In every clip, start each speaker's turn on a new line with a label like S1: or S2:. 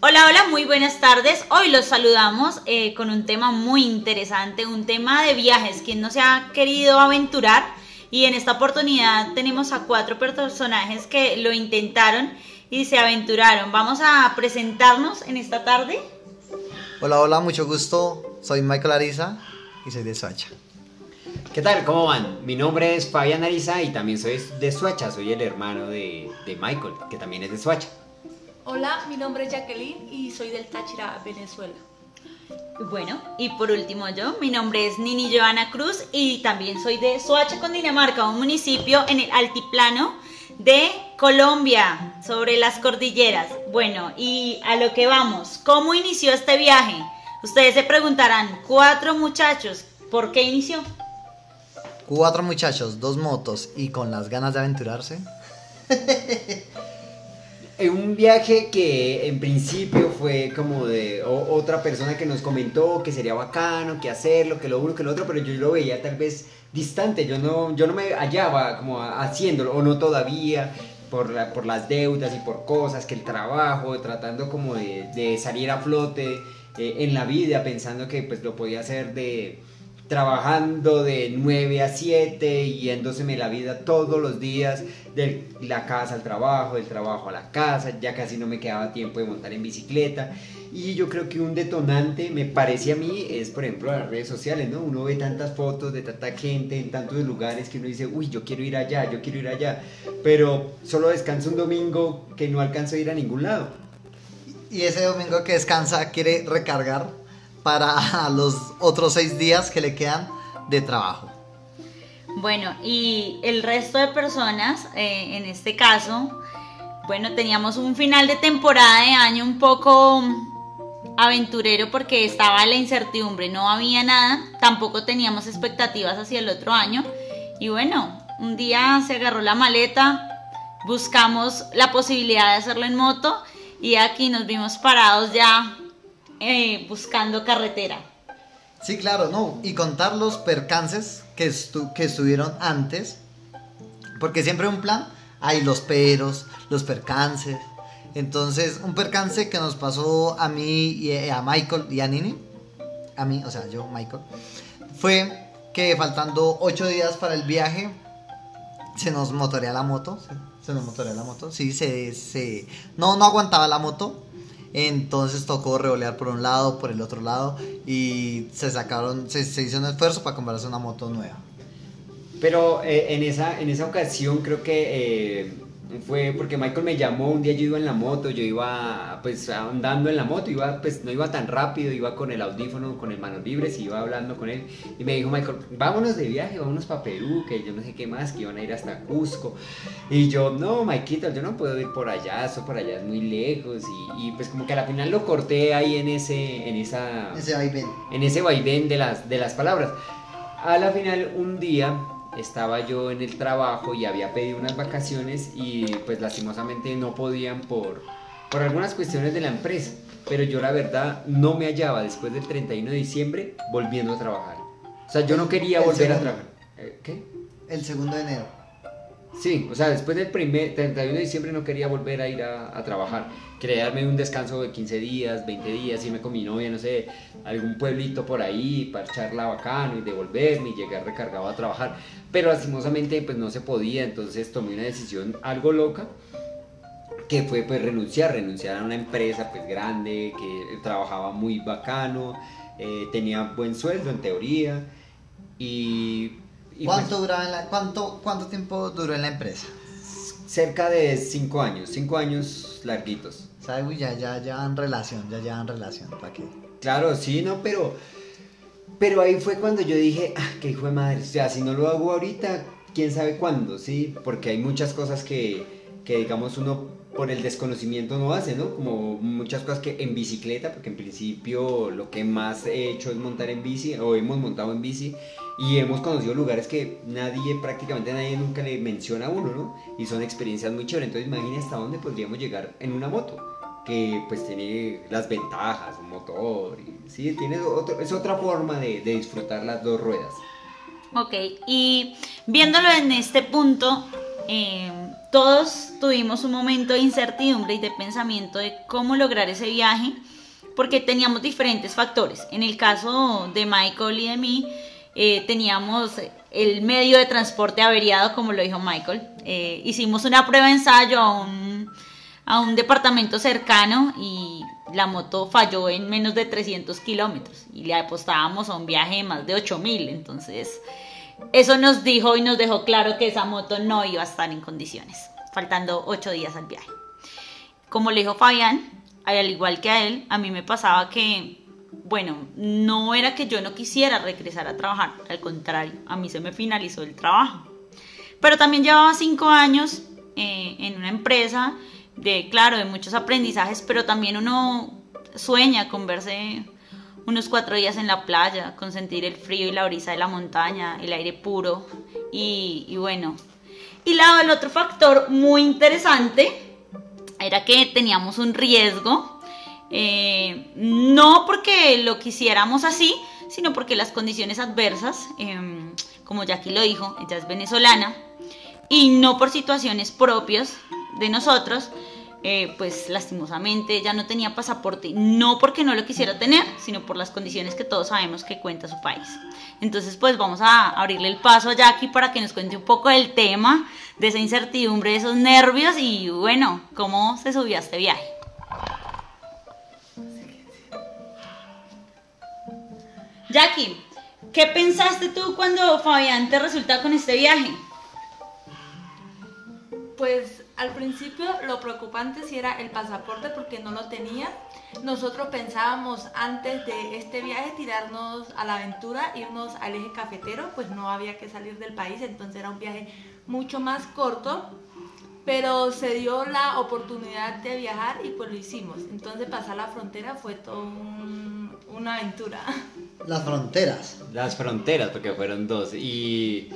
S1: Hola, hola, muy buenas tardes. Hoy los saludamos eh, con un tema muy interesante, un tema de viajes. Quien no se ha querido aventurar? Y en esta oportunidad tenemos a cuatro personajes que lo intentaron y se aventuraron. Vamos a presentarnos en esta tarde.
S2: Hola, hola, mucho gusto. Soy Michael Ariza y soy de Soacha.
S3: ¿Qué tal? ¿Cómo van? Mi nombre es Fabián Ariza y también soy de Suacha, soy el hermano de, Michael, que también es de Suacha.
S4: Hola, mi nombre es Jacqueline y soy del Táchira, Venezuela.
S1: Bueno, y por último yo, mi nombre es Nini Joana Cruz y también soy de Soacha, Dinamarca, un municipio en el altiplano de Colombia, sobre las cordilleras. Bueno, y a lo que vamos, ¿cómo inició este viaje? Ustedes se preguntarán, cuatro muchachos, ¿por qué inició?
S2: Cuatro muchachos, dos motos y con las ganas de aventurarse.
S3: un viaje que en principio fue como de otra persona que nos comentó que sería bacano, que hacerlo, que lo uno, que lo otro, pero yo lo veía tal vez distante, yo no, yo no me hallaba como haciéndolo, o no todavía, por, por las deudas y por cosas, que el trabajo, tratando como de, salir a flote eh, en la vida, pensando que pues lo podía hacer de trabajando de 9 a 7, yéndoseme la vida todos los días, de la casa al trabajo, del trabajo a la casa, ya casi no me quedaba tiempo de montar en bicicleta. Y yo creo que un detonante, me parece a mí, es por ejemplo las redes sociales, ¿no? Uno ve tantas fotos de tanta gente en tantos lugares que uno dice, uy, yo quiero ir allá, yo quiero ir allá, pero solo descanso un domingo que no alcanzo a ir a ningún lado.
S2: Y ese domingo que descansa quiere recargar para los otros seis días que le quedan de trabajo.
S1: Bueno, y el resto de personas, eh, en este caso, bueno, teníamos un final de temporada de año un poco aventurero porque estaba la incertidumbre, no había nada, tampoco teníamos expectativas hacia el otro año. Y bueno, un día se agarró la maleta, buscamos la posibilidad de hacerlo en moto y aquí nos vimos parados ya eh, buscando carretera.
S2: Sí, claro, no. Y contar los percances que, que estuvieron antes. Porque siempre un plan hay los peros, los percances. Entonces, un percance que nos pasó a mí y a Michael y a Nini, a mí, o sea, yo, Michael, fue que faltando ocho días para el viaje, se nos motorea la moto. Se, nos motorea la moto. Sí, se, se. No, no aguantaba la moto. Entonces tocó revolear por un lado, por el otro lado y se sacaron, se, hizo un esfuerzo para comprarse una moto nueva.
S3: Pero eh, en, esa, en esa ocasión creo que eh, fue porque Michael me llamó, un día yo iba en la moto, yo iba pues andando en la moto, iba pues no iba tan rápido, iba con el audífono, con el manos libres y iba hablando con él y me dijo Michael, vámonos de viaje, vámonos para Perú, que yo no sé qué más, que iban a ir hasta Cusco y yo, no, Maikito, yo no puedo ir por allá, eso por allá es muy lejos y, pues como que al final lo corté ahí en ese, en esa...
S2: Ese vaivén.
S3: En ese vaivén de las, de las palabras. A la final un día estaba yo en el trabajo y había pedido unas vacaciones y pues lastimosamente no podían por, por algunas cuestiones de la empresa. Pero yo la verdad no me hallaba después del 31 de diciembre volviendo a trabajar. O sea, yo no quería volver a trabajar.
S2: Eh, ¿Qué? El segundo de enero.
S3: Sí, o sea, después del primer 31 de diciembre no quería volver a ir a, trabajar. Quería darme un descanso de 15 días, 20 días, irme con mi novia, no sé, algún pueblito por ahí, parcharla bacano y devolverme y llegar recargado a trabajar. Pero lastimosamente pues no se podía, entonces tomé una decisión algo loca que fue pues renunciar, renunciar a una empresa pues grande, que trabajaba muy bacano, eh, tenía buen sueldo en teoría y
S2: ¿Cuánto, pues, duraba en la, cuánto, ¿Cuánto tiempo duró en la empresa?
S3: Cerca de cinco años, cinco años larguitos.
S2: ¿Sabes? Ya, ya llevan relación, ya llevan relación, ¿para qué?
S3: Claro, sí, no, pero, pero ahí fue cuando yo dije, ah, qué hijo de madre, o sea, si no lo hago ahorita, quién sabe cuándo, ¿sí? Porque hay muchas cosas que, que digamos, uno por el desconocimiento no hace, ¿no? Como muchas cosas que en bicicleta, porque en principio lo que más he hecho es montar en bici, o hemos montado en bici, y hemos conocido lugares que nadie, prácticamente nadie nunca le menciona a uno, ¿no? Y son experiencias muy chéveres. Entonces imagínate hasta dónde podríamos llegar en una moto, que pues tiene las ventajas, un motor, y, sí, tiene otro, es otra forma de, de disfrutar las dos ruedas.
S1: Ok, y viéndolo en este punto, eh, todos tuvimos un momento de incertidumbre y de pensamiento de cómo lograr ese viaje, porque teníamos diferentes factores. En el caso de Michael y de mí, eh, teníamos el medio de transporte averiado, como lo dijo Michael. Eh, hicimos una prueba de ensayo a un, a un departamento cercano y la moto falló en menos de 300 kilómetros y le apostábamos a un viaje de más de 8000. Entonces, eso nos dijo y nos dejó claro que esa moto no iba a estar en condiciones, faltando 8 días al viaje. Como le dijo Fabián, al igual que a él, a mí me pasaba que, bueno, no era que yo no quisiera regresar a trabajar, al contrario, a mí se me finalizó el trabajo. Pero también llevaba 5 años eh, en una empresa de, claro, de muchos aprendizajes, pero también uno sueña con verse unos cuatro días en la playa, con sentir el frío y la brisa de la montaña, el aire puro y, y bueno. Y la, el otro factor muy interesante era que teníamos un riesgo, eh, no porque lo quisiéramos así, sino porque las condiciones adversas, eh, como Jackie lo dijo, ella es venezolana, y no por situaciones propias de nosotros, eh, pues lastimosamente ella no tenía pasaporte, no porque no lo quisiera tener, sino por las condiciones que todos sabemos que cuenta su país. Entonces, pues vamos a abrirle el paso a Jackie para que nos cuente un poco del tema, de esa incertidumbre, de esos nervios y bueno, cómo se subió a este viaje. Jackie, ¿qué pensaste tú cuando Fabián te resulta con este viaje?
S4: Pues al principio lo preocupante sí era el pasaporte porque no lo tenía. Nosotros pensábamos antes de este viaje tirarnos a la aventura, irnos al eje cafetero, pues no había que salir del país, entonces era un viaje mucho más corto, pero se dio la oportunidad de viajar y pues lo hicimos. Entonces pasar la frontera fue todo un- una aventura.
S2: Las fronteras.
S3: Las fronteras, porque fueron dos. Y,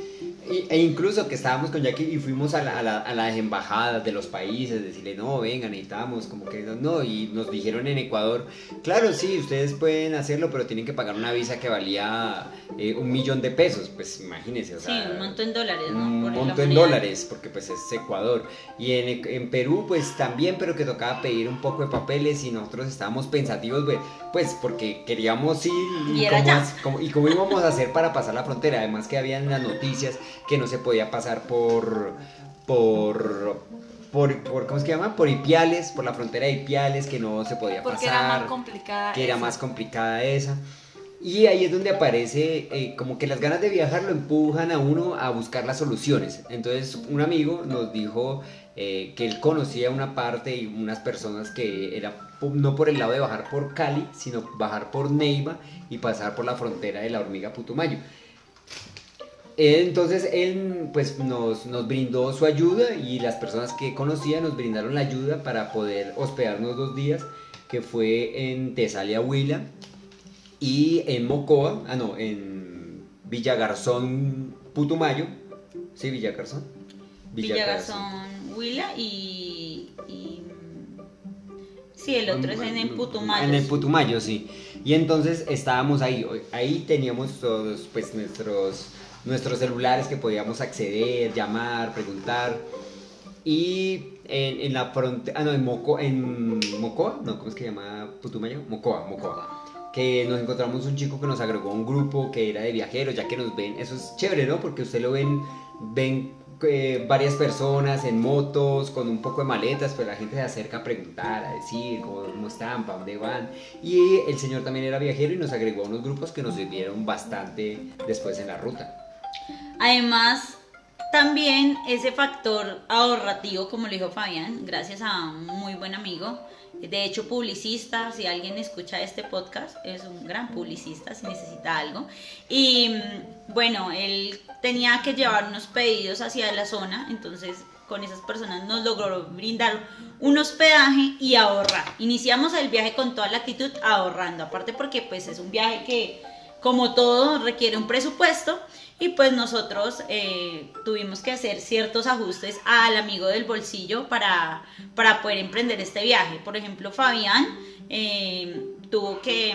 S3: y- e incluso que estábamos con Jackie y fuimos a, la- a la- a las embajadas de los países, decirle, no, vengan, necesitamos, como que no, y nos dijeron en Ecuador, claro, sí, ustedes pueden hacerlo, pero tienen que pagar una visa que valía eh, un millón de pesos, pues imagínense, o
S1: Sí, un monto en dólares, ¿no?
S3: un monto en dólares, porque pues es Ecuador. Y en, en Perú pues también, pero que tocaba pedir un poco de papeles y nosotros estábamos pensativos, pues, pues porque queríamos ir
S1: Y
S3: cómo,
S1: ya.
S3: as- cómo- y cómo íbamos a hacer para pasar la frontera. Además que habían las noticias que no se podía pasar por... por por, por, ¿cómo es que llama? Por Ipiales, por la frontera de Ipiales, que no se podía
S4: Porque
S3: pasar
S4: era más complicada.
S3: que era más complicada esa. Y ahí es donde aparece eh, como que las ganas de viajar lo empujan a uno a buscar las soluciones. Entonces un amigo nos dijo eh, que él conocía una parte y unas personas que era no por el lado de bajar por Cali, sino bajar por Neiva y pasar por la frontera de la hormiga Putumayo. Entonces él pues nos, nos brindó su ayuda y las personas que conocía nos brindaron la ayuda para poder hospedarnos dos días, que fue en Tesalia Huila y en Mocoa, ah no, en Villagarzón Putumayo, sí, Villagarzón.
S1: Villagarzón, Huila y, y- Sí, el otro es en el Putumayo.
S3: En el Putumayo, sí. Y entonces estábamos ahí, ahí teníamos todos pues nuestros, nuestros celulares que podíamos acceder, llamar, preguntar. Y en, en la frontera, ah no, en, Moco, en Mocoa, no, ¿cómo es que se llama Putumayo? Mocoa, Mocoa. Que nos encontramos un chico que nos agregó a un grupo que era de viajeros, ya que nos ven, eso es chévere, ¿no? Porque usted lo ven, ven eh, varias personas en motos, con un poco de maletas, pues la gente se acerca a preguntar, a decir cómo están, para dónde van. Y el señor también era viajero y nos agregó a unos grupos que nos sirvieron bastante después en la ruta.
S1: Además, también ese factor ahorrativo, como lo dijo Fabián, gracias a un muy buen amigo, de hecho publicista, si alguien escucha este podcast, es un gran publicista si necesita algo. Y mm, bueno, él tenía que llevar unos pedidos hacia la zona, entonces con esas personas nos logró brindar un hospedaje y ahorrar. Iniciamos el viaje con toda la actitud ahorrando, aparte porque pues es un viaje que como todo requiere un presupuesto y pues nosotros eh, tuvimos que hacer ciertos ajustes al amigo del bolsillo para, para poder emprender este viaje. Por ejemplo, Fabián eh, tuvo que,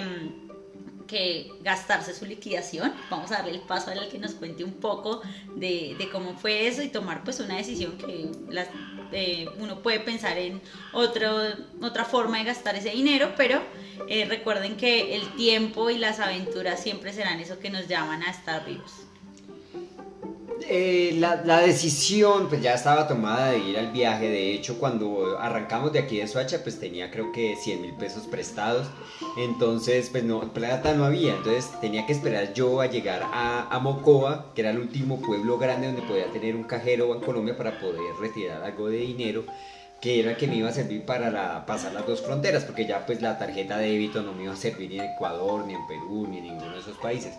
S1: que gastarse su liquidación. Vamos a darle el paso al que nos cuente un poco de, cómo fue eso y tomar pues una decisión que las, eh, uno puede pensar en otro, otra forma de gastar ese dinero, pero eh, recuerden que el tiempo y las aventuras siempre serán eso que nos llaman a estar vivos.
S3: Eh, la, la, decisión pues ya estaba tomada de ir al viaje, de hecho cuando arrancamos de aquí de Soacha pues tenía creo que 100 mil pesos prestados, entonces pues no, plata no había, entonces tenía que esperar yo a llegar a, a Mocoa, que era el último pueblo grande donde podía tener un cajero en Colombia para poder retirar algo de dinero que era que me iba a servir para la, pasar las dos fronteras, porque ya pues la tarjeta de débito no me iba a servir ni en Ecuador, ni en Perú, ni en ninguno de esos países.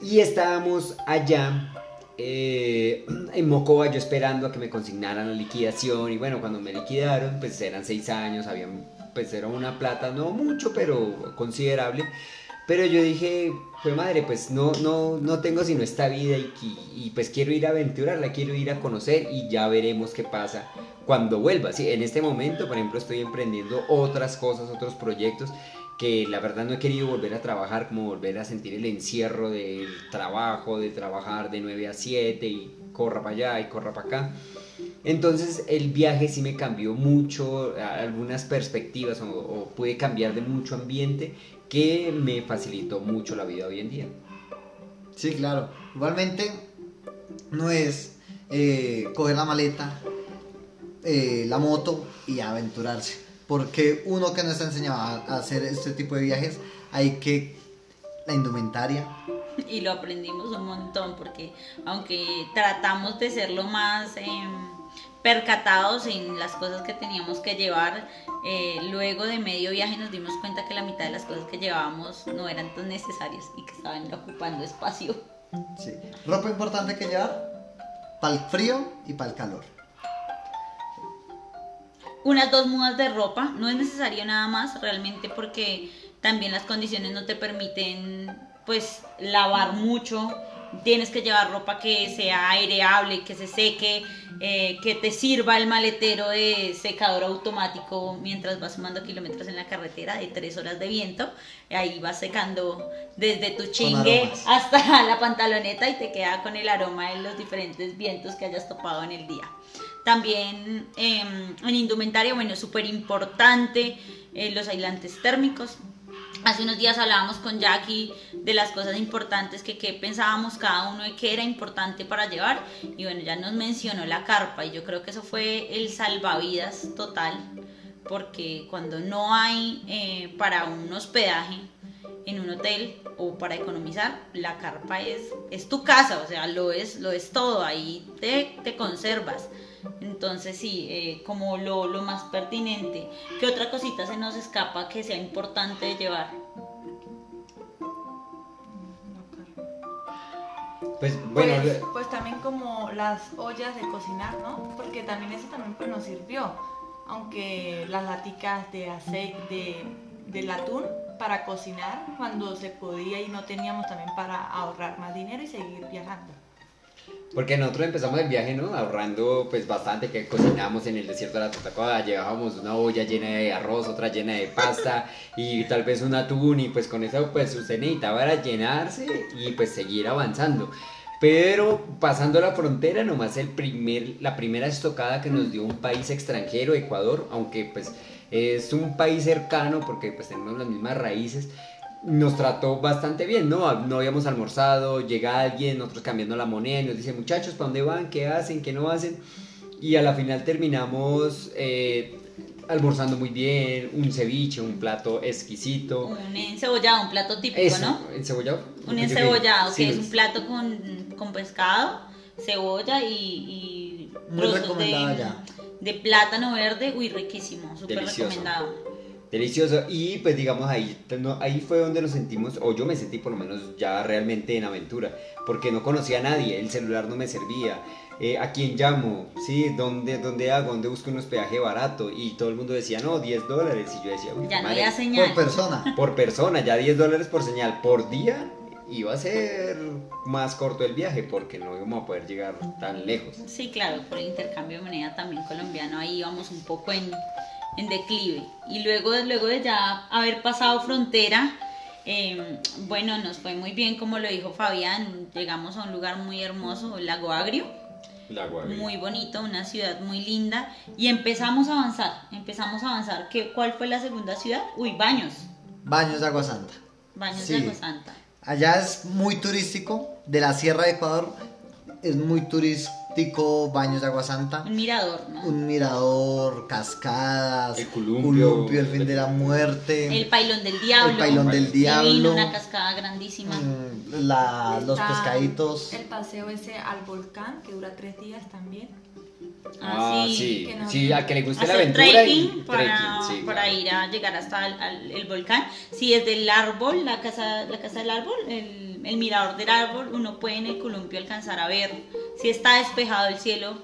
S3: Y estábamos allá eh, en Mocoa yo esperando a que me consignaran la liquidación y bueno, cuando me liquidaron pues eran seis años, habían, pues era una plata, no mucho, pero considerable. Pero yo dije, pues madre, pues no, no, no tengo sino esta vida y, y, pues quiero ir a aventurarla, quiero ir a conocer y ya veremos qué pasa cuando vuelva. Sí, en este momento, por ejemplo, estoy emprendiendo otras cosas, otros proyectos que la verdad no he querido volver a trabajar, como volver a sentir el encierro del trabajo, de trabajar de 9 a 7 y corra para allá y corra para acá. Entonces el viaje sí me cambió mucho, algunas perspectivas o, o pude cambiar de mucho ambiente que me facilitó mucho la vida hoy en día.
S2: Sí, claro. Igualmente no es eh, coger la maleta, eh, la moto y aventurarse porque uno que no está enseñado a hacer este tipo de viajes, hay que la indumentaria.
S1: Y lo aprendimos un montón, porque aunque tratamos de ser lo más em, percatados en las cosas que teníamos que llevar, eh, luego de medio viaje nos dimos cuenta que la mitad de las cosas que llevábamos no eran tan necesarias y que estaban ocupando espacio.
S2: Sí. Ropa importante que llevar para el frío y para el calor
S1: unas dos mudas de ropa, no es necesario nada más realmente porque también las condiciones no te permiten pues lavar mucho, tienes que llevar ropa que sea aireable, que se seque, eh, que te sirva el maletero de secador automático mientras vas sumando kilómetros en la carretera de tres horas de viento, ahí vas secando desde tu chingue hasta la pantaloneta y te queda con el aroma de los diferentes vientos que hayas topado en el día. También em, en indumentaria, bueno, súper importante eh, los aislantes térmicos. Hace unos días hablábamos con Jackie de las cosas importantes que, que pensábamos cada uno de qué era importante para llevar. Y bueno, ya nos mencionó la carpa y yo creo que eso fue el salvavidas total. Porque cuando no hay eh, para un hospedaje en un hotel o para economizar, la carpa es, es tu casa, o sea, lo es, lo es todo, ahí te, te conservas. Entonces sí, eh, como lo, lo, más pertinente. ¿Qué otra cosita se nos escapa que sea importante llevar?
S4: Pues, bueno, pues, pues, también como las ollas de cocinar, ¿no? Porque también eso también pues, nos sirvió. Aunque las laticas de aceite, de, del atún para cocinar cuando se podía y no teníamos también para ahorrar más dinero y seguir viajando.
S3: Porque nosotros empezamos el viaje, ¿no? Ahorrando pues bastante, que cocinamos en el desierto de la Tatacoa, llevábamos una olla llena de arroz, otra llena de pasta y tal vez un atún y pues con eso pues usted necesitaba era llenarse y pues seguir avanzando. Pero pasando la frontera, nomás el primer, la primera estocada que nos dio un país extranjero, Ecuador, aunque pues es un país cercano porque pues tenemos las mismas raíces, nos trató bastante bien, ¿no? No habíamos almorzado, llega alguien, nosotros cambiando la moneda y nos dice, muchachos, ¿para dónde van? ¿Qué hacen? ¿Qué no hacen? Y a la final terminamos eh, almorzando muy bien, un ceviche, un plato exquisito.
S1: Un encebollado, un plato típico, ¿no?
S3: ¿Encebollado?
S1: Un encebollado, que es un plato con, con pescado, cebolla y, y trozos de, de, plátano verde, uy, riquísimo, súper recomendado.
S3: Delicioso. Y pues digamos ahí, ahí fue donde nos sentimos, o yo me sentí por lo menos ya realmente en aventura, porque no conocía a nadie, el celular no me servía. Eh, ¿A quién llamo? ¿Sí? ¿Dónde, ¿Dónde hago? ¿Dónde busco un hospedaje barato? Y todo el mundo decía, no, 10 dólares. Y yo decía,
S1: ya no había señal.
S2: Por persona.
S3: Por persona, ya 10 dólares por señal. Por día iba a ser más corto el viaje porque no íbamos a poder llegar tan lejos.
S1: Sí, claro, por el intercambio de moneda también colombiano, ahí íbamos un poco en en declive. Y luego, luego de ya haber pasado frontera, Eh, bueno, nos fue muy bien, como lo dijo Fabián. Llegamos a un lugar muy hermoso, el Lago Agrio.
S3: Lago Agrio.
S1: Muy bonito, una ciudad muy linda. Y empezamos a avanzar. Empezamos a avanzar. ¿Qué, ¿Cuál fue la segunda ciudad? Uy, Baños.
S2: Baños de Agua Santa.
S1: Baños
S2: Sí.
S1: de Agua Santa.
S2: Allá es muy turístico, de la Sierra de Ecuador es muy turístico Baños de Agua Santa.
S1: Un mirador, ¿no?
S2: Un mirador, cascadas,
S3: El columpio.
S2: el fin de la muerte,
S1: El pailón del diablo.
S2: El pailón del diablo.
S1: una cascada grandísima.
S2: mm, la- los pescaditos.
S4: El paseo ese al volcán, que dura tres días también.
S3: Ah, sí,
S4: que no-
S3: sí, a que le guste la aventura
S1: trekking
S3: y
S1: para,
S3: trekking, sí,
S1: para
S3: claro.
S1: ir a llegar hasta el, al- el volcán. Si es del árbol, la casa, la casa del árbol, el, el mirador del árbol, uno puede en el columpio alcanzar a ver si está despejado el cielo,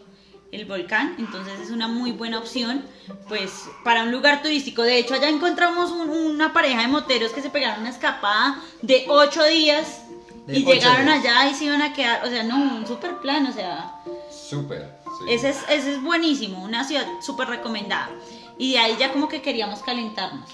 S1: el volcán. Entonces es una muy buena opción, pues para un lugar turístico. De hecho, allá encontramos un- una pareja de moteros que se pegaron una escapada de ocho días.
S2: De
S1: y
S2: ocho
S1: llegaron
S2: días.
S1: allá y se iban a quedar, o sea, no, un super plan, o sea,
S3: Súper. Sí.
S1: ese es, ese es buenísimo, una ciudad súper recomendada. Y de ahí ya como que queríamos calentarnos.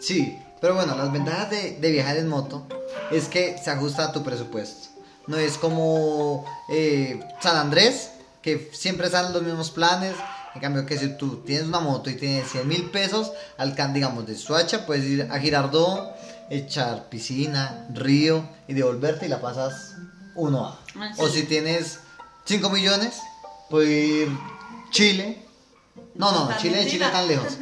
S2: Sí, pero bueno, las ventajas de, de viajar en moto es que se ajusta a tu presupuesto. No es como eh, San Andrés, que siempre salen los mismos planes. En cambio, que si tú tienes una moto y tienes 100 mil pesos, alcan, digamos, de Suacha, puedes ir a Girardot, echar piscina, río y devolverte y la pasas uno a.
S1: Ah,
S2: O si tienes 5 millones, puedes ir Chile. No, no,
S4: Hasta
S2: Chile, Chile
S4: Argentina.
S2: tan lejos.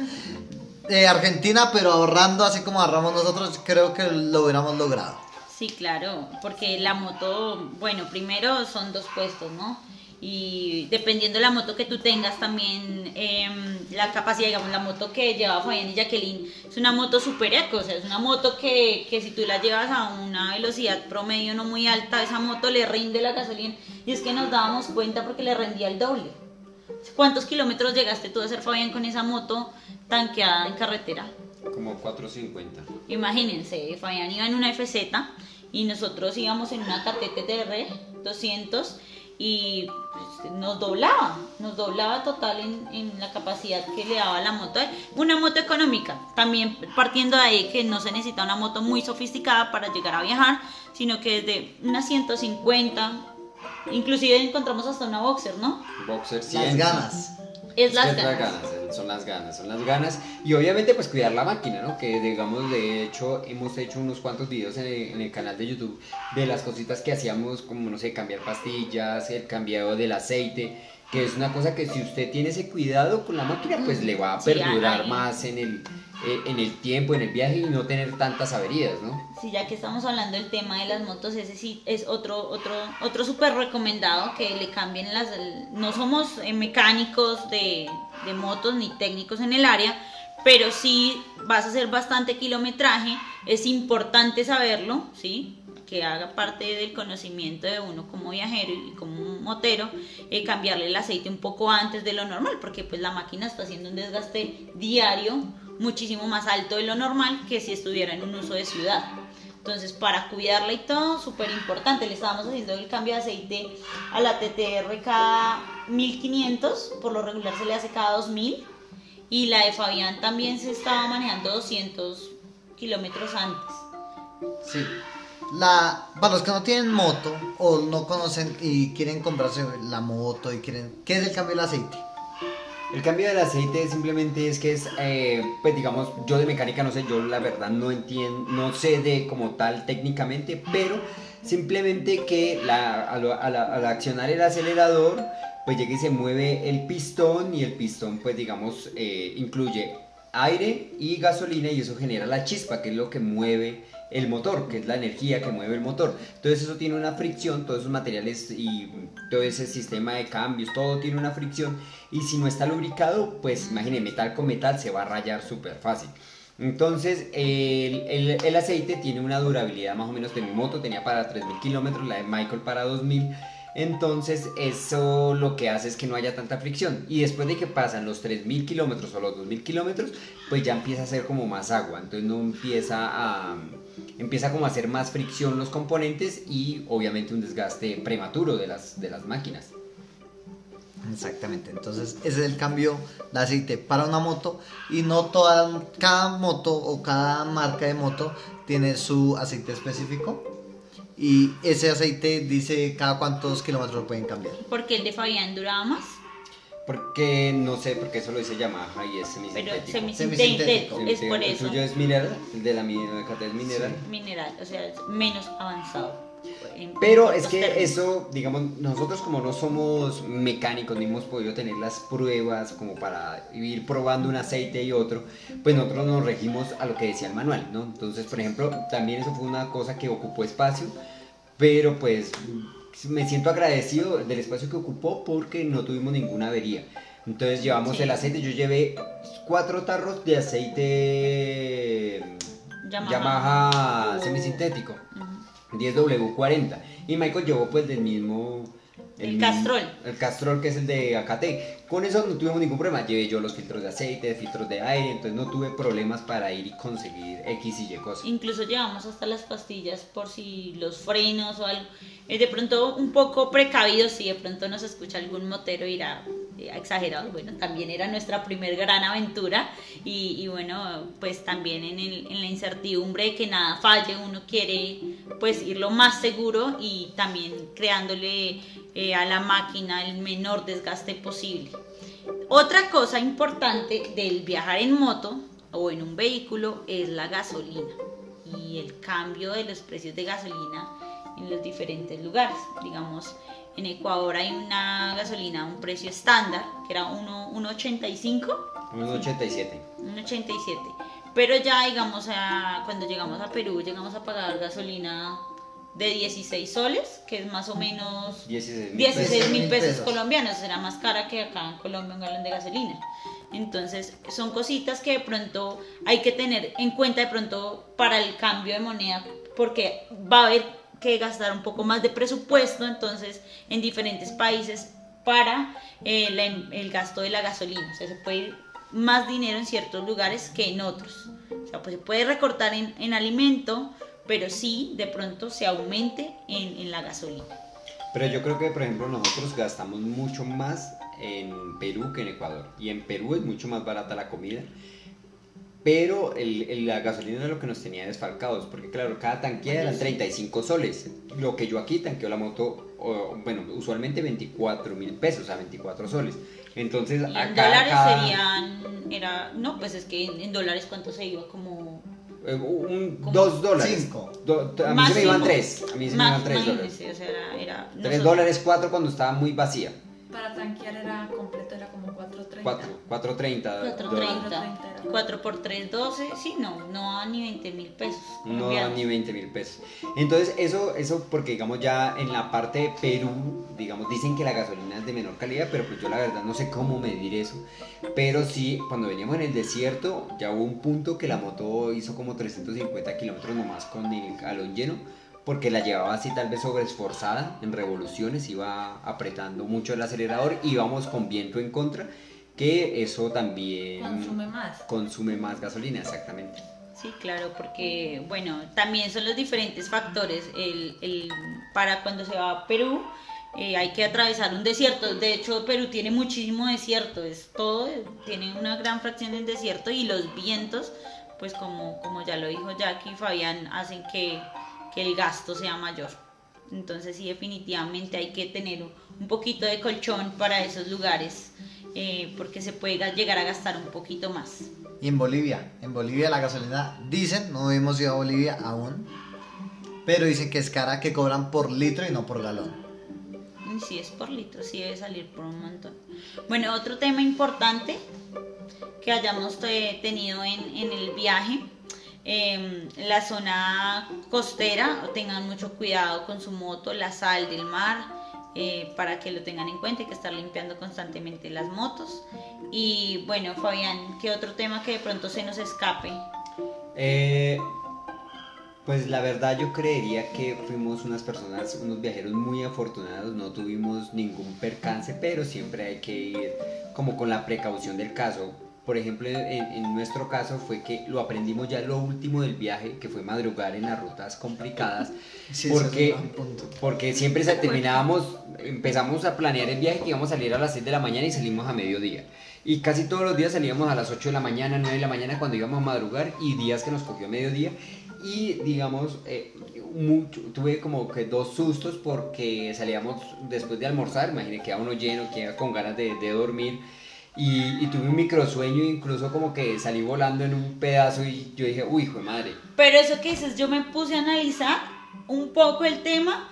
S2: Eh, Argentina, pero ahorrando así como ahorramos nosotros, creo que lo hubiéramos logrado.
S1: Sí, claro, porque la moto, bueno, primero son dos puestos, ¿no? Y dependiendo de la moto que tú tengas también, em, la capacidad, digamos, la moto que lleva Fabián y Jacqueline es una moto super eco, o sea, es una moto que, que si tú la llevas a una velocidad promedio no muy alta, esa moto le rinde la gasolina. Y es que nos dábamos cuenta porque le rendía el doble. ¿Cuántos kilómetros llegaste tú a hacer, Fabián, con esa moto tanqueada en carretera?
S3: Como 450.
S1: Imagínense, Fabián iba en una FZ y nosotros íbamos en una KTTR 200 y pues, nos doblaba, nos doblaba total en, en la capacidad que le daba la moto. Una moto económica, también partiendo de ahí que no se necesita una moto muy sofisticada para llegar a viajar, sino que desde unas 150, inclusive encontramos hasta una boxer, ¿no?
S3: Boxer
S2: Las
S3: 100.
S2: ganas.
S1: Es
S3: Es
S1: las ganas.
S3: eh, son las ganas, son las ganas. Y obviamente pues cuidar la máquina, ¿no? Que digamos, de hecho, hemos hecho unos cuantos videos en el, en el canal de YouTube de las cositas que hacíamos, como, no sé, cambiar pastillas, el cambiado del aceite, que es una cosa que si usted tiene ese cuidado con la máquina, pues le va a
S1: Sí,
S3: perdurar más en el, eh, en el tiempo, en el viaje y no tener tantas averías, ¿no?
S1: Sí, ya que estamos hablando del tema de las motos, ese sí es otro otro otro súper recomendado que le cambien las... No somos eh, mecánicos de, de motos ni técnicos en el área, pero sí vas a hacer bastante kilometraje, es importante saberlo, ¿sí? Que haga parte del conocimiento de uno como viajero y como motero, eh, cambiarle el aceite un poco antes de lo normal, porque pues la máquina está haciendo un desgaste diario muchísimo más alto de lo normal que si estuviera en un uso de ciudad. Entonces, para cuidarla y todo, súper importante. Le estábamos haciendo el cambio de aceite a la TTR cada 1500, por lo regular se le hace cada 2000. Y la de Fabián también se estaba manejando 200 kilómetros antes.
S2: Sí. La, para los que no tienen moto o no conocen y quieren comprarse la moto y quieren... ¿Qué es el cambio del aceite?
S3: El cambio del aceite simplemente es que es, eh, pues digamos, yo de mecánica no sé, yo la verdad no entiendo, no sé de como tal técnicamente, pero simplemente que al accionar el acelerador, pues llega y se mueve el pistón y el pistón, pues digamos, eh, incluye aire y gasolina y eso genera la chispa, que es lo que mueve el motor, que es la energía que mueve el motor. Entonces eso tiene una fricción, todos esos materiales y todo ese sistema de cambios, todo tiene una fricción y si no está lubricado, pues imagine metal con metal se va a rayar súper fácil. Entonces el, el- el aceite tiene una durabilidad más o menos de mi moto, tenía para 3.000 kilómetros, la de Michael para 2.000. Entonces eso lo que hace es que no haya tanta fricción. Y después de que pasan los 3.000 kilómetros o los 2.000 kilómetros, pues ya empieza a ser como más agua. Entonces no empieza a... Empieza como a hacer más fricción los componentes y obviamente un desgaste prematuro de las, de las máquinas.
S2: Exactamente, entonces ese es el cambio de aceite para una moto y no toda, cada moto o cada marca de moto tiene su aceite específico y ese aceite dice cada cuántos kilómetros lo pueden cambiar.
S1: Porque el de Fabián duraba más,
S3: Porque no sé, porque eso lo dice Yamaha y es
S1: pero
S3: semisintético.
S1: semisintético, es por
S3: El
S1: eso.
S3: suyo es mineral, el de la Cata es mineral.
S1: Mineral, o sea, es menos avanzado.
S3: Pero es que
S1: términos.
S3: eso, digamos, nosotros como no somos mecánicos ni hemos podido tener las pruebas como para ir probando un aceite y otro, pues nosotros nos regimos a lo que decía el manual, ¿no? Entonces, por ejemplo, también eso fue una cosa que ocupó espacio, pero pues me siento agradecido del espacio que ocupó porque no tuvimos ninguna avería. Entonces llevamos
S1: Sí.
S3: el aceite, yo llevé cuatro tarros de aceite
S1: Yamaha.
S3: Yamaha
S1: Oh.
S3: semisintético.
S1: Ujú.
S3: 10W40. Y Michael llevó pues del mismo...
S1: El Castrol.
S3: El Castrol que es el de AKT. Con eso no tuvimos ningún problema. Llevé yo los filtros de aceite, filtros de aire, entonces no tuve problemas para ir y conseguir X y Y cosas.
S1: Incluso llevamos hasta las pastillas por si los frenos o algo. Eh, de pronto un poco precavidos si de pronto nos escucha algún motero irá eh, exagerado. Bueno, también era nuestra primer gran aventura y, y bueno, pues también en, el- en la incertidumbre de que nada falle, uno quiere pues ir lo más seguro y también creándole eh, a la máquina el menor desgaste posible. Otra cosa importante del viajar en moto o en un vehículo es la gasolina y el cambio de los precios de gasolina en los diferentes lugares. Digamos, en Ecuador hay una gasolina a un precio estándar que era uno- 1.85,
S3: Un 87.
S1: 1.87. Pero ya, digamos, a- cuando llegamos a Perú, llegamos a pagar gasolina de 16 soles, que es más o menos
S3: 16 mil
S1: 16 mil
S2: Mil
S1: pesos
S2: pesos.
S1: colombianos, será más cara que acá en Colombia un galón de gasolina. Entonces, son cositas que de pronto hay que tener en cuenta de pronto para el cambio de moneda, porque va a haber que gastar un poco más de presupuesto, entonces, en diferentes países para eh, la- el gasto de la gasolina. O sea, se puede ir más dinero en ciertos lugares que en otros. O sea, pues se puede recortar en, en alimento, pero sí de pronto se aumente en, en la gasolina.
S3: Pero yo creo que, por ejemplo, nosotros gastamos mucho más en Perú que en Ecuador. Y en Perú es mucho más barata la comida. Pero el, el- la gasolina era lo que nos tenía desfalcados. Porque, claro, cada tanqueada eran 35 soles. Lo que yo aquí tanqueo la moto, o, bueno, usualmente 24 mil pesos, o sea, 24 soles. Entonces,
S1: Y en
S3: acá.
S1: dólares
S3: cada-
S1: serían, era, no, pues es que en, en dólares cuánto se iba, como...
S3: eh, un, dos dólares.
S2: cinco.
S3: Do- a mí se me iban tres. A mí se me
S1: Más,
S3: iban tres dólares.
S1: imagínense, o sea, era... era
S3: Tres
S1: nosotros-
S3: dólares, cuatro cuando estaba muy vacía.
S4: Para tanquear era completo, era como 4.30.
S3: Cuatro, 4.30 dólares.
S1: 4.30,
S4: 4.30.
S1: 4 por 3, 12, sí, no, no a ni 20 mil pesos.
S3: No da ni 20 mil pesos. Entonces, eso, eso porque digamos ya en la parte de Perú, digamos, dicen que la gasolina es de menor calidad, pero pues yo la verdad no sé cómo medir eso. Pero sí, cuando veníamos en el desierto, ya hubo un punto que la moto hizo como 350 kilómetros nomás con el galón lleno, porque la llevaba así tal vez sobreesforzada en revoluciones, iba apretando mucho el acelerador, íbamos con viento en contra, que eso también
S4: Consume más.
S3: consume más gasolina, exactamente.
S1: Sí, claro, porque, bueno, también son los diferentes factores. El, el- para cuando se va a Perú, eh, hay que atravesar un desierto. De hecho, Perú tiene muchísimo desierto, es todo, tiene una gran fracción del desierto y los vientos, pues como, como ya lo dijo Jackie y Fabián, hacen que, que el gasto sea mayor. Entonces sí, definitivamente hay que tener un poquito de colchón para esos lugares, eh, porque se puede ga- llegar a gastar un poquito más.
S2: Y en Bolivia, en Bolivia la gasolina, dicen, no hemos ido a Bolivia aún, pero dicen que es cara, que cobran por litro y no por galón.
S1: Si es por litro, sí debe salir por un montón. Bueno, otro tema importante que hayamos tenido en, en el viaje, eh, la zona costera, tengan mucho cuidado con su moto, la sal del mar, eh, para que lo tengan en cuenta, hay que estar limpiando constantemente las motos. Y bueno, Fabián, ¿qué otro tema que de pronto se nos escape?
S3: Eh, pues la verdad yo creería que fuimos unas personas, unos viajeros muy afortunados, no tuvimos ningún percance, pero siempre hay que ir como con la precaución del caso. Por ejemplo, en, en nuestro caso fue que lo aprendimos ya lo último del viaje, que fue madrugar en las rutas complicadas,
S2: Sí, ese es
S3: porque, porque siempre terminábamos, empezamos a planear el viaje que íbamos a salir a las 6 de la mañana y salimos a mediodía. Y casi todos los días salíamos a las 8 de la mañana, 9 de la mañana cuando íbamos a madrugar y días que nos cogió mediodía. Y digamos, eh, mucho- tuve como que dos sustos porque salíamos después de almorzar, imagínate que uno lleno, que iba con ganas de, de dormir. Y, y tuve un microsueño, incluso como que salí volando en un pedazo y yo dije, uy, hijo de madre.
S1: Pero eso que dices, yo me puse a analizar un poco el tema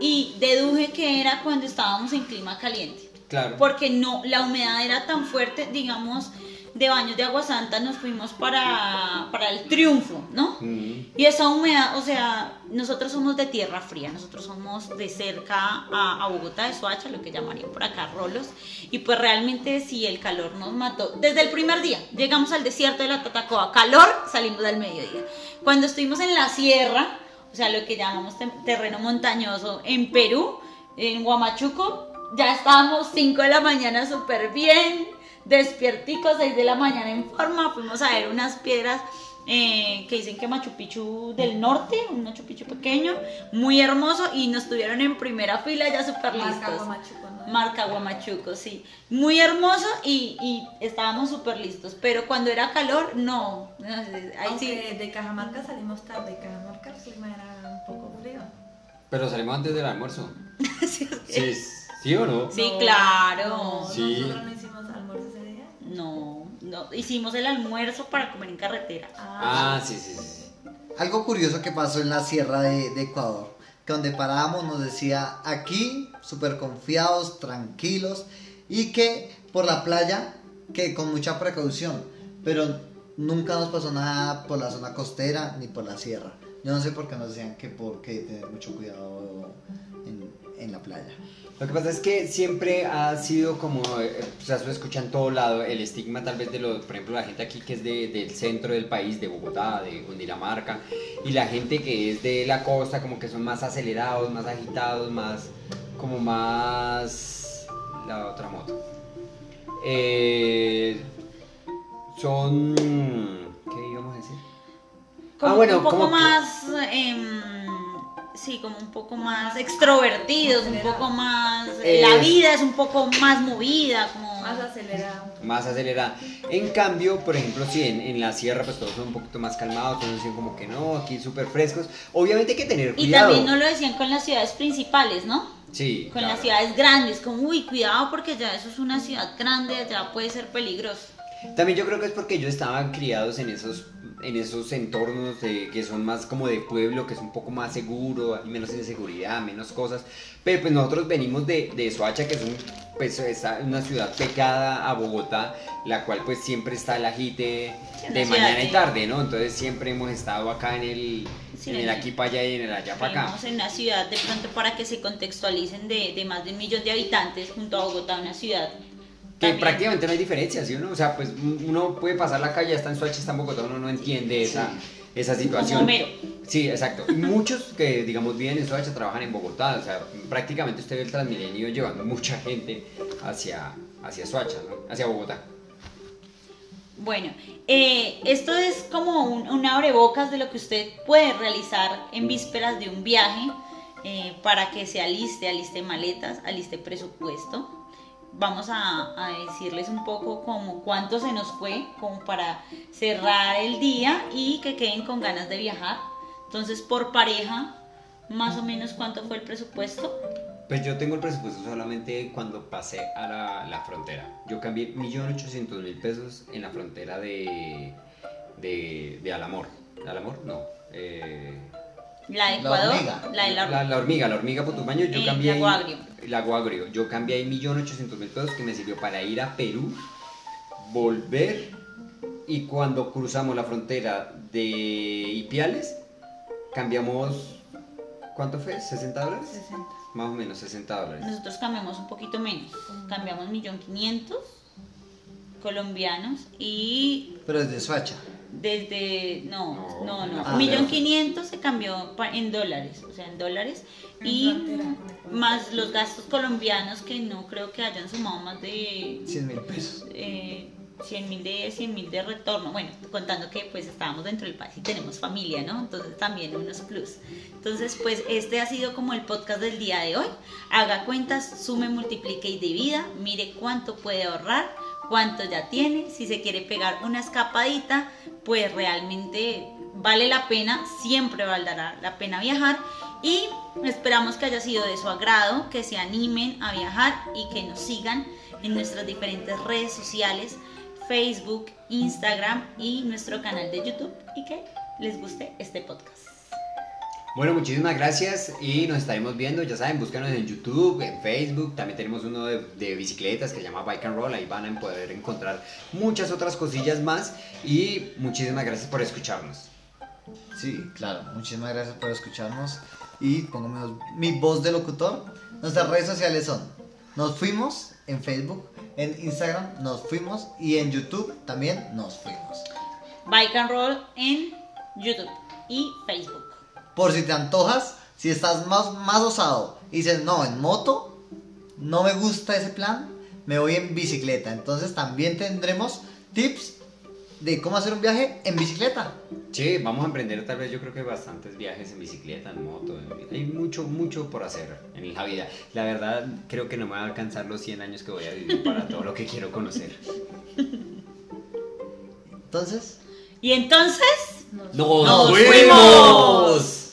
S1: y deduje que era cuando estábamos en clima caliente.
S3: Claro.
S1: Porque no, la humedad era tan fuerte, digamos, de baños de agua santa nos fuimos para, para el triunfo, ¿no? Y esa humedad, o sea, nosotros somos de tierra fría, nosotros somos de cerca a, a Bogotá, de Soacha, lo que llamarían por acá Rolos, y pues realmente sí, el calor nos mató. Desde el primer día, llegamos al desierto de la Tatacoa, calor, salimos al mediodía. Cuando estuvimos en la sierra, o sea, lo que llamamos terreno montañoso en Perú, en Huamachuco, ya estábamos 5 de la mañana súper bien, despierticos, 6 de la mañana en forma, fuimos a ver unas piedras eh, que dicen que Machu Picchu del norte, un Machu Picchu pequeño, muy hermoso, y nos tuvieron en primera fila ya súper
S4: Marca
S1: listos.
S4: Guamachuco, ¿no?
S1: Marca Guamachuco, sí. Muy hermoso y, y estábamos súper listos, pero cuando era calor, no. sí.
S4: De Cajamarca salimos tarde, Cajamarca el clima era un poco frío.
S3: Pero salimos antes del almuerzo.
S1: Sí,
S3: Sí, ¿sí o no?
S1: Sí,
S4: No,
S1: claro.
S4: no,
S3: Sí.
S4: No,
S1: no, hicimos el almuerzo para comer en carretera.
S3: Ah, sí, sí, sí.
S2: Algo curioso que pasó en la sierra de, de Ecuador, que donde parábamos nos decía aquí, súper confiados, tranquilos, y que por la playa, que con mucha precaución, pero nunca nos pasó nada por la zona costera ni por la sierra. Yo no sé por qué nos decían que por qué tener mucho cuidado en, en la playa.
S3: Lo que pasa es que siempre ha sido como, eh, o sea, se escucha en todo lado el estigma tal vez de lo, por ejemplo, la gente aquí que es de- del centro del país, de Bogotá, de Cundinamarca, y la gente que es de la costa como que son más acelerados, más agitados, más, como más, la otra moto. Eh, son, ¿qué íbamos a decir?
S1: Como
S3: Ah, bueno,
S1: un poco
S3: como que-
S1: más, em, sí, como un poco más extrovertidos, un poco más,
S3: Eh,
S1: la vida es un poco más movida, como...
S4: Más acelerado.
S3: más acelerada. En cambio, por ejemplo, si en, en la sierra pues todos son un poquito más calmados, todos dicen como que no, aquí súper frescos. Obviamente hay que tener
S1: Y
S3: cuidado.
S1: también no lo decían con las ciudades principales, ¿no?
S3: Sí,
S1: Con
S3: claro.
S1: las ciudades grandes, como, uy, cuidado porque ya eso es una ciudad grande, allá puede ser peligroso.
S3: También yo creo que es porque ellos estaban criados en esos en esos entornos de- que son más como de pueblo, que es un poco más seguro, hay menos inseguridad, menos cosas. Pero pues nosotros venimos de, de Soacha, que es un, pues, una ciudad pegada a Bogotá, la cual pues siempre está el
S1: una
S3: de mañana y tarde, ¿no? Entonces siempre hemos estado acá en el,
S1: Sí,
S3: en el aquí para allá y en el allá para acá.
S1: Vivimos en una ciudad, de pronto para que se contextualicen, de, de más de un millón de habitantes junto a Bogotá, una ciudad.
S3: Que
S1: también-
S3: prácticamente no hay diferencia, ¿sí o no? O sea, pues uno puede pasar la calle, está en Soacha, está en Bogotá, uno no entiende esa, esa situación.
S1: Como Homero.
S3: Sí, exacto. Muchos que, digamos, viven en Soacha trabajan en Bogotá. O sea, prácticamente usted ve el Transmilenio llevando mucha gente hacia, hacia Soacha, ¿no? Hacia Bogotá.
S1: Bueno, eh, esto es como un, un abrebocas de lo que usted puede realizar en vísperas de un viaje eh, para que se aliste, aliste maletas, aliste presupuesto. Vamos a, a decirles un poco como cuánto se nos fue, como para cerrar el día y que queden con ganas de viajar. Entonces, por pareja, más o menos cuánto fue el presupuesto.
S3: Pues yo tengo el presupuesto solamente cuando pasé a la, la frontera. Yo cambié 1.800.000 pesos en la frontera de, de, de Alamor. ¿Alamor? No. Eh,
S1: La de
S2: La
S1: Ecuador,
S2: hormiga.
S1: la de la,
S3: la, la hormiga, la hormiga Putumayo, yo cambié
S1: Lago Agrio.
S3: Lago Agrio. Yo cambié ahí 1.800.000 pesos que me sirvió para ir a Perú, volver y cuando cruzamos la frontera de Ipiales, cambiamos, ¿cuánto fue? ¿60 dólares?
S4: 60.
S3: Más o menos 60 dólares.
S1: Nosotros cambiamos un poquito menos. Cambiamos millón quinientos colombianos y
S2: Pero es de Suacha.
S1: Desde no
S3: No,
S1: no no, un millón quinientos se cambió en dólares, o sea en dólares y más los gastos colombianos que no creo que hayan sumado más de
S2: 100 mil pesos.
S1: eh, 100 mil de 100 mil de retorno. Bueno, contando que pues estábamos dentro del país y tenemos familia, ¿no? Entonces también unos plus. Entonces, pues este ha sido como el podcast del día de hoy. Haga cuentas, sume, multiplique y divida. Mire cuánto puede ahorrar, cuánto ya tiene. Si se quiere pegar una escapadita, pues realmente vale la pena, siempre valdrá la pena viajar y esperamos que haya sido de su agrado, que se animen a viajar y que nos sigan en nuestras diferentes redes sociales, Facebook, Instagram y nuestro canal de YouTube y que les guste este podcast.
S3: Bueno, muchísimas gracias y nos estaremos viendo, ya saben, búscanos en YouTube, en Facebook, también tenemos uno de, de, bicicletas que se llama Bike and Roll, ahí van a poder encontrar muchas otras cosillas más y muchísimas gracias por escucharnos.
S2: Sí, claro, muchísimas gracias por escucharnos y pongo mi, mi voz de locutor. Nuestras redes sociales son Nos Fuimos en Facebook, en Instagram Nos Fuimos y en YouTube también Nos Fuimos.
S1: Bike and Roll en YouTube y Facebook.
S2: Por si te antojas, si estás más, más osado y dices, no, en moto, no me gusta ese plan, me voy en bicicleta. Entonces también tendremos tips de cómo hacer un viaje en bicicleta.
S3: Sí, vamos a emprender tal vez yo creo que bastantes viajes en bicicleta, en moto, hay mucho, mucho por hacer en la vida. La verdad creo que no me va a alcanzar los 100 años que voy a vivir para todo lo que quiero conocer.
S2: Entonces...
S1: ¿Y entonces?
S3: ¡Nos, fuimos!